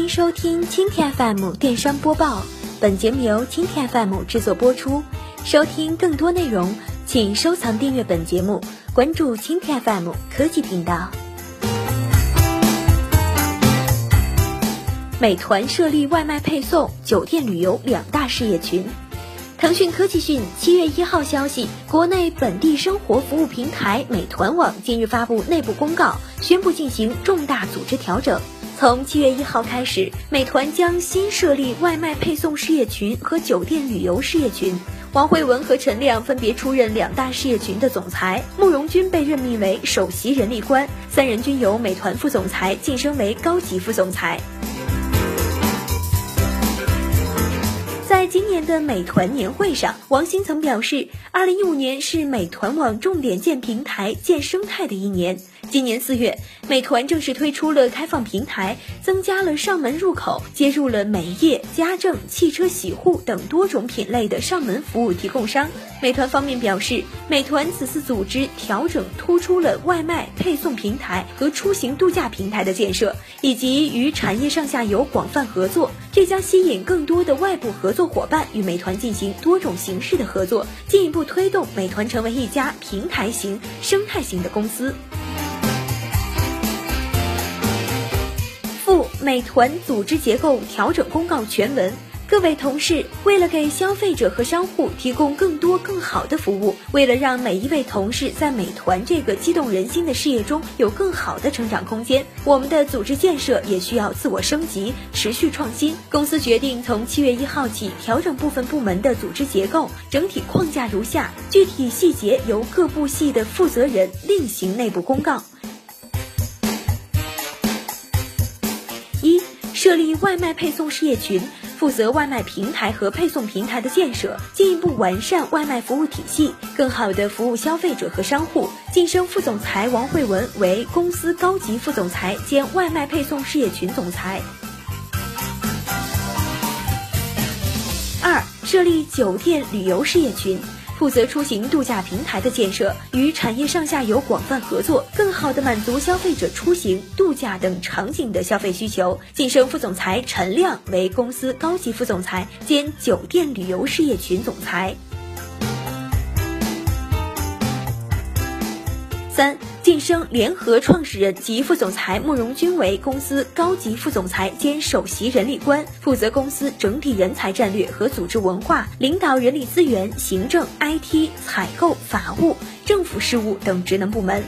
迎收听蜻蜓 FM 电商播报，本节目由蜻蜓 FM 制作播出。收听更多内容，请收藏订阅本节目，关注蜻蜓 FM 科技频道。美团设立外卖配送、酒店旅游两大事业群。腾讯科技讯，七月一号消息，国内本地生活服务平台美团网近日发布内部公告，宣布进行重大组织调整。从七月一号开始，美团将新设立外卖配送事业群和酒店旅游事业群。王慧文和陈亮分别出任两大事业群的总裁，慕容军被任命为首席人力官，三人均由美团副总裁晋升为高级副总裁。在今年的美团年会上，王兴曾表示，二零一五年是美团网重点建平台、建生态的一年。今年四月，美团正式推出了开放平台，增加了上门入口，接入了美业、家政、汽车洗护等多种品类的上门服务提供商。美团方面表示，美团此次组织调整突出了外卖配送平台和出行度假平台的建设，以及与产业上下游广泛合作，这将吸引更多的外部合作伙伴与美团进行多种形式的合作，进一步推动美团成为一家平台型、生态型的公司。美团组织结构调整公告全文，各位同事，为了给消费者和商户提供更多更好的服务，为了让每一位同事在美团这个激动人心的事业中有更好的成长空间，我们的组织建设也需要自我升级，持续创新。公司决定从七月一号起调整部分部门的组织结构，整体框架如下，具体细节由各部系的负责人另行内部公告。设立外卖配送事业群，负责外卖平台和配送平台的建设，进一步完善外卖服务体系，更好的服务消费者和商户。晋升副总裁王慧文为公司高级副总裁兼外卖配送事业群总裁。二，设立酒店旅游事业群。负责出行度假平台的建设，与产业上下游广泛合作，更好地满足消费者出行、度假等场景的消费需求。晋升副总裁陈亮为公司高级副总裁兼酒店旅游事业群总裁。三。晋升联合创始人及副总裁慕容军为公司高级副总裁兼首席人力官，负责公司整体人才战略和组织文化，领导人力资源、行政、IT、采购、法务、政府事务等职能部门。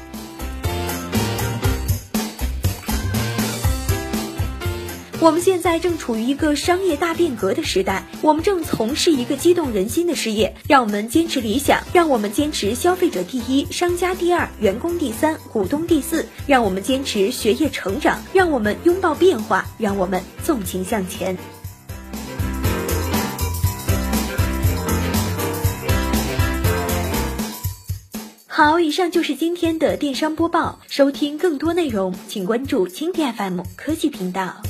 我们现在正处于一个商业大变革的时代，我们正从事一个激动人心的事业。让我们坚持理想，让我们坚持消费者第一、商家第二、员工第三、股东第四。让我们坚持学业成长，让我们拥抱变化，让我们纵情向前。好，以上就是今天的电商播报。收听更多内容，请关注蜻蜓 FM 科技频道。